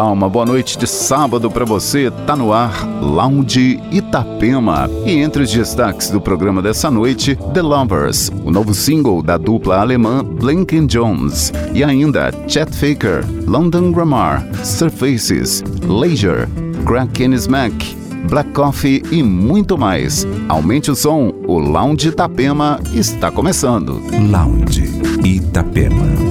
Olá, uma boa noite de sábado para você. Tá no ar Lounge Itapema. E entre os destaques do programa dessa noite, The Lovers, o novo single da dupla alemã Blinken Jones, e ainda Chet Faker, London Grammar, Surfaces, Leisure, Crack Smack, Black Coffee e muito mais. Aumente o som, o Lounge Itapema está começando. Lounge Itapema.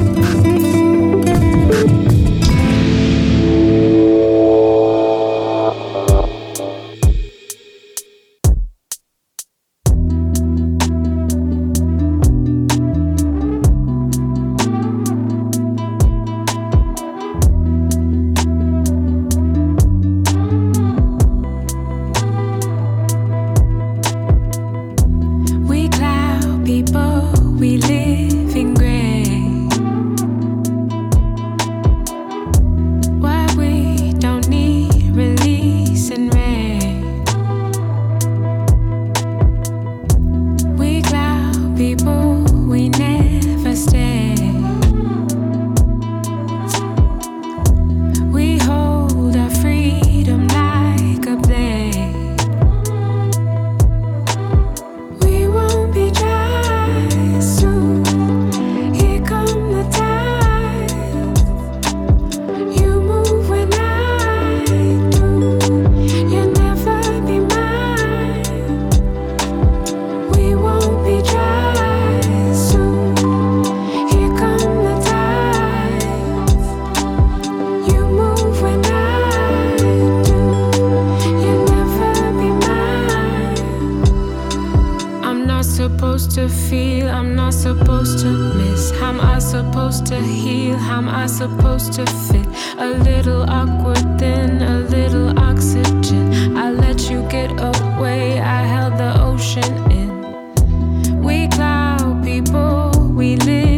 am supposed to miss? How am I supposed to heal? How am I supposed to fit? A little awkward, then a little oxygen. I let you get away, I held the ocean in. We cloud people, we live.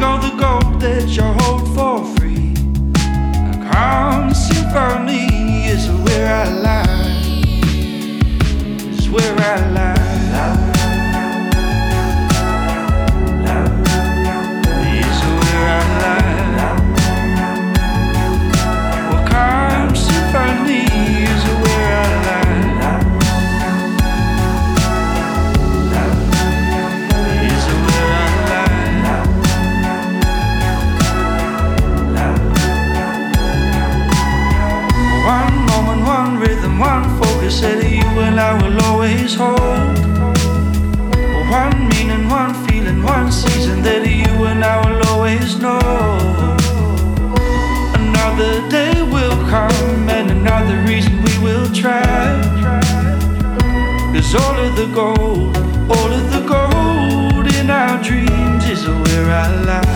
Take all the gold that you hold for free. A calm symphony is where I lie. Is where I lie. gold. All of the gold in our dreams is where I lie.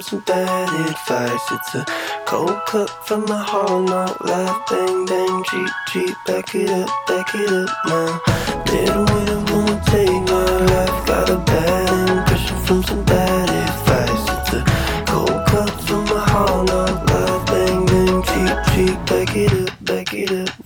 some bad advice. It's a cold cup from my heart. not life. Bang, bang, cheap cheap. Back it up, back it up now. Little winner gonna take my life. Got a bad impression from some bad advice. It's a cold cup from my heart. not life. Bang, bang, cheap cheap. Back it up, back it up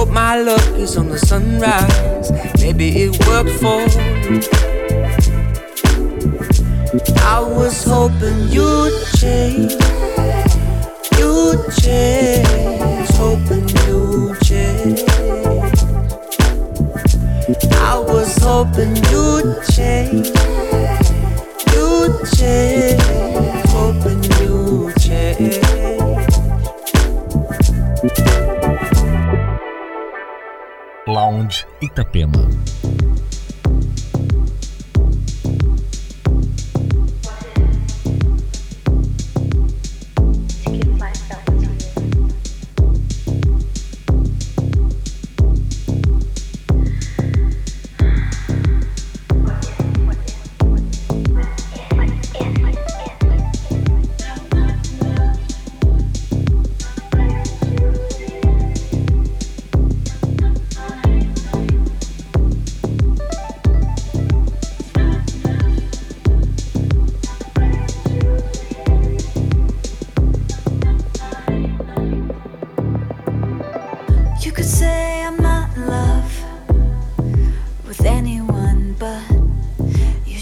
Hope my luck is on the sunrise. Maybe it worked for you. I was hoping you'd change. You'd change. Hoping you'd change. I was hoping you'd change. You'd change. Hoping you'd change. Lounge Itapema.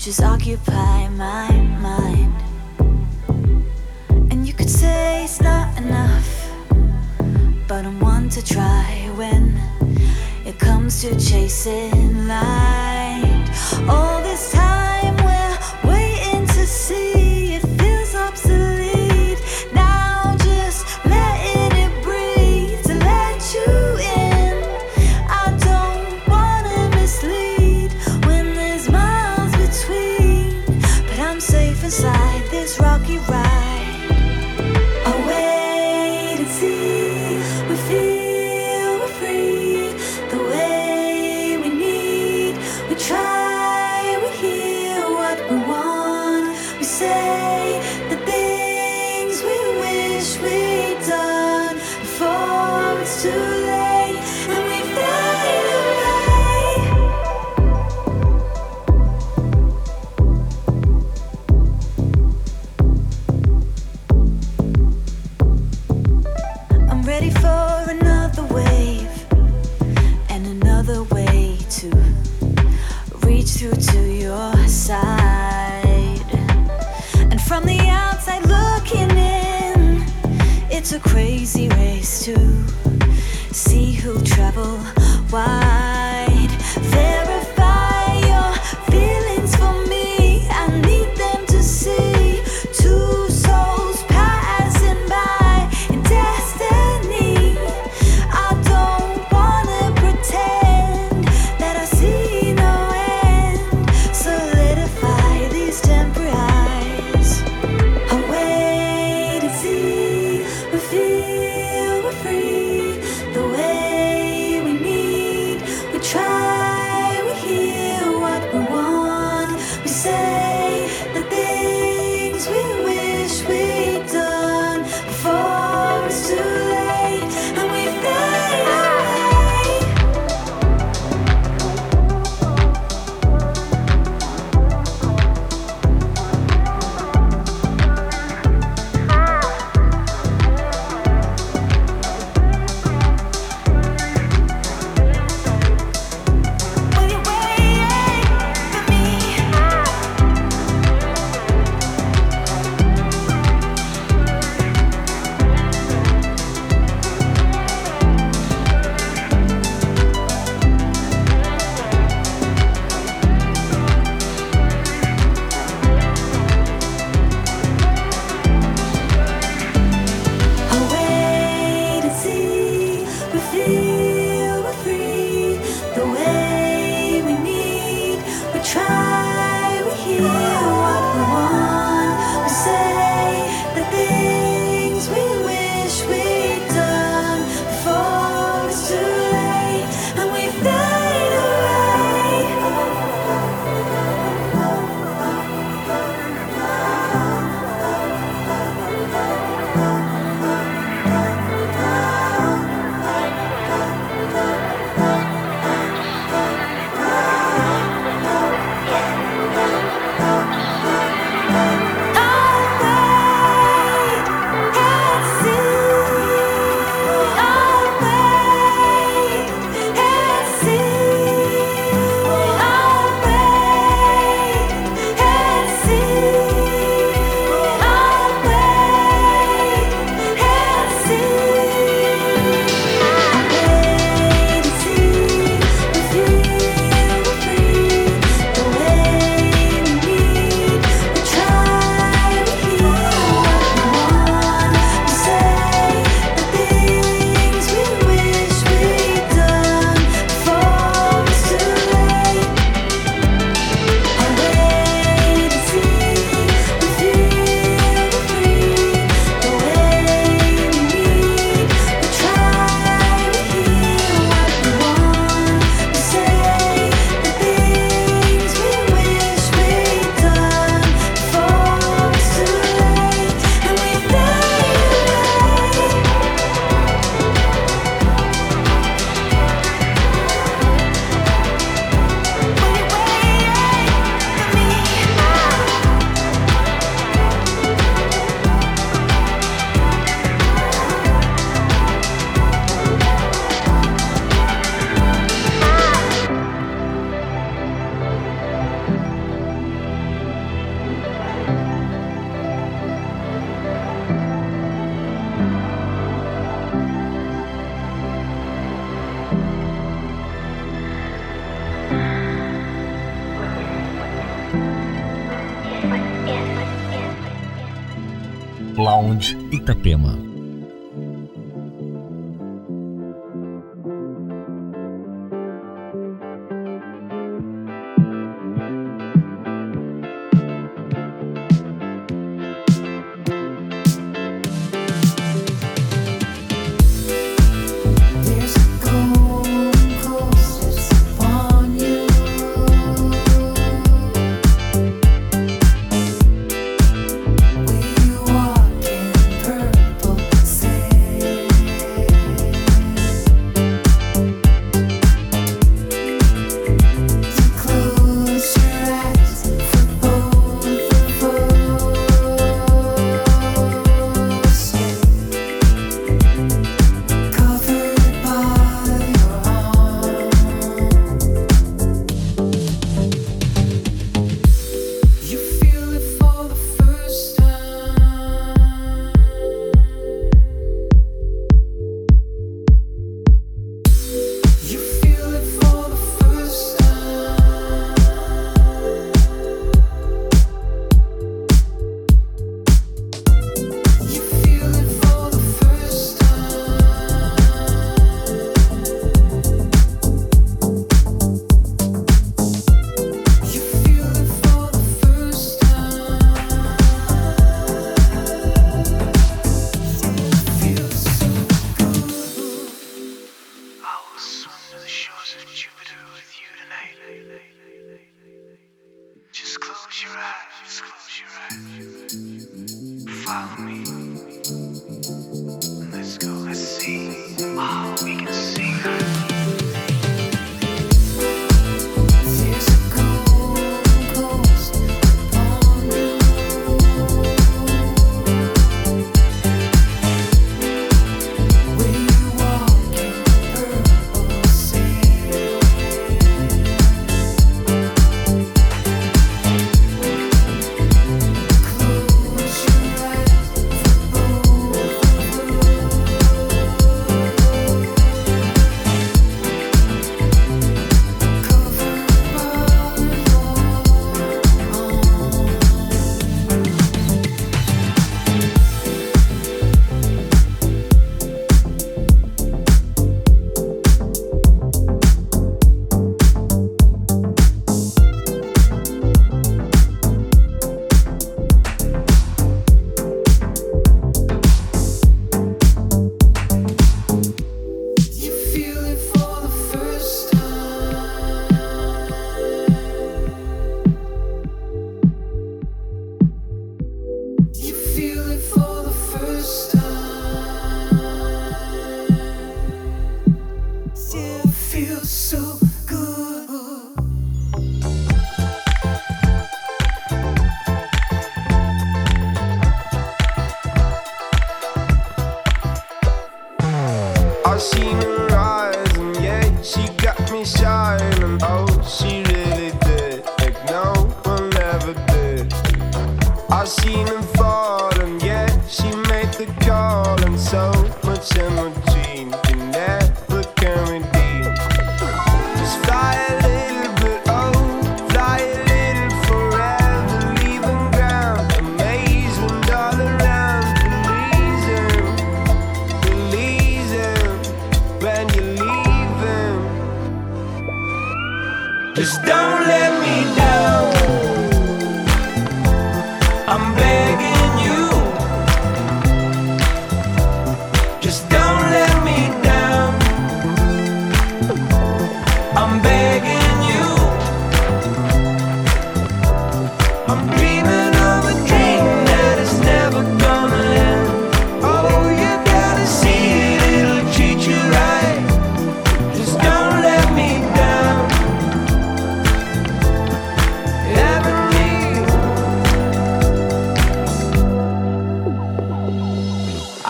just occupy my mind. And you could say it's not enough, but I'm one to try when it comes to chasing light. Oh,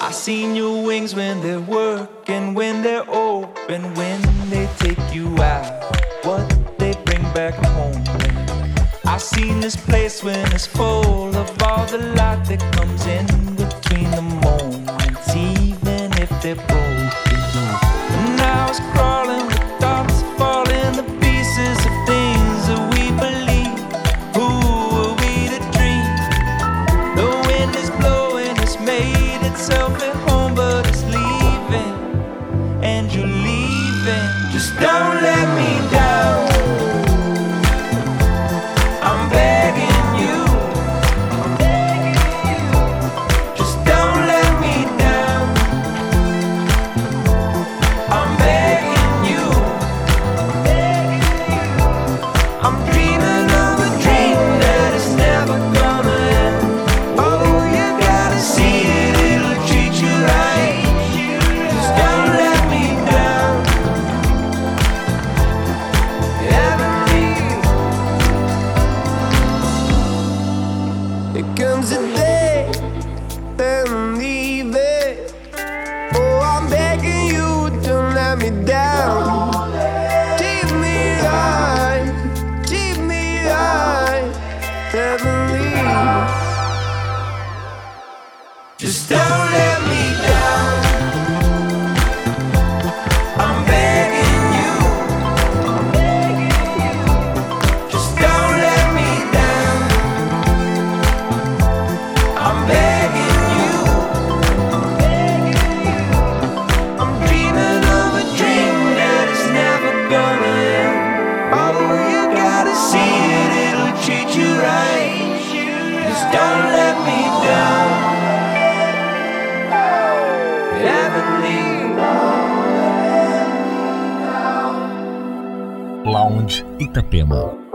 I seen your wings when they're working, when they're open, when they take you out, what they bring back home. I seen this place when it's full of all the light that comes in between the moments, even if they're broken. And I was crawling. Itapema.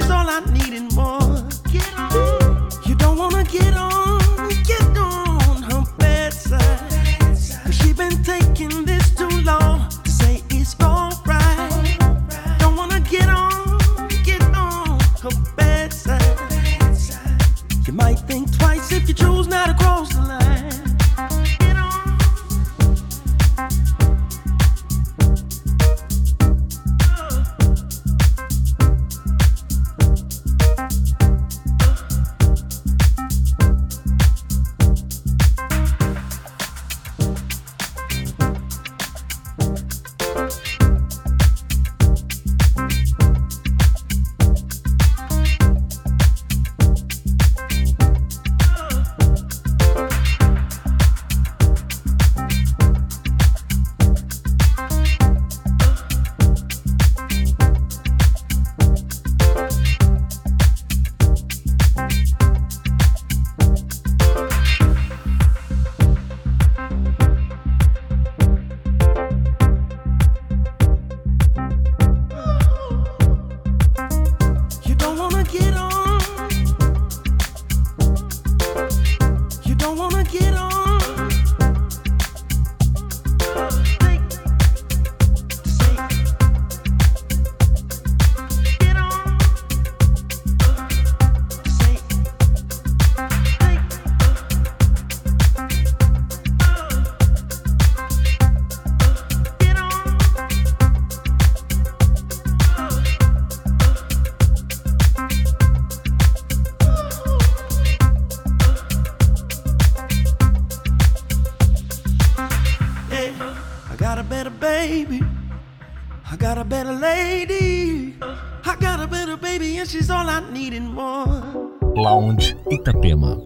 She's all I need and more. Get on. Lounge Itapema.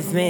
With me.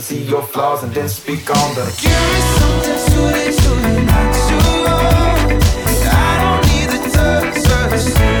and see your flaws and then speak on them. Give me something suited to your natural. I don't need the touch.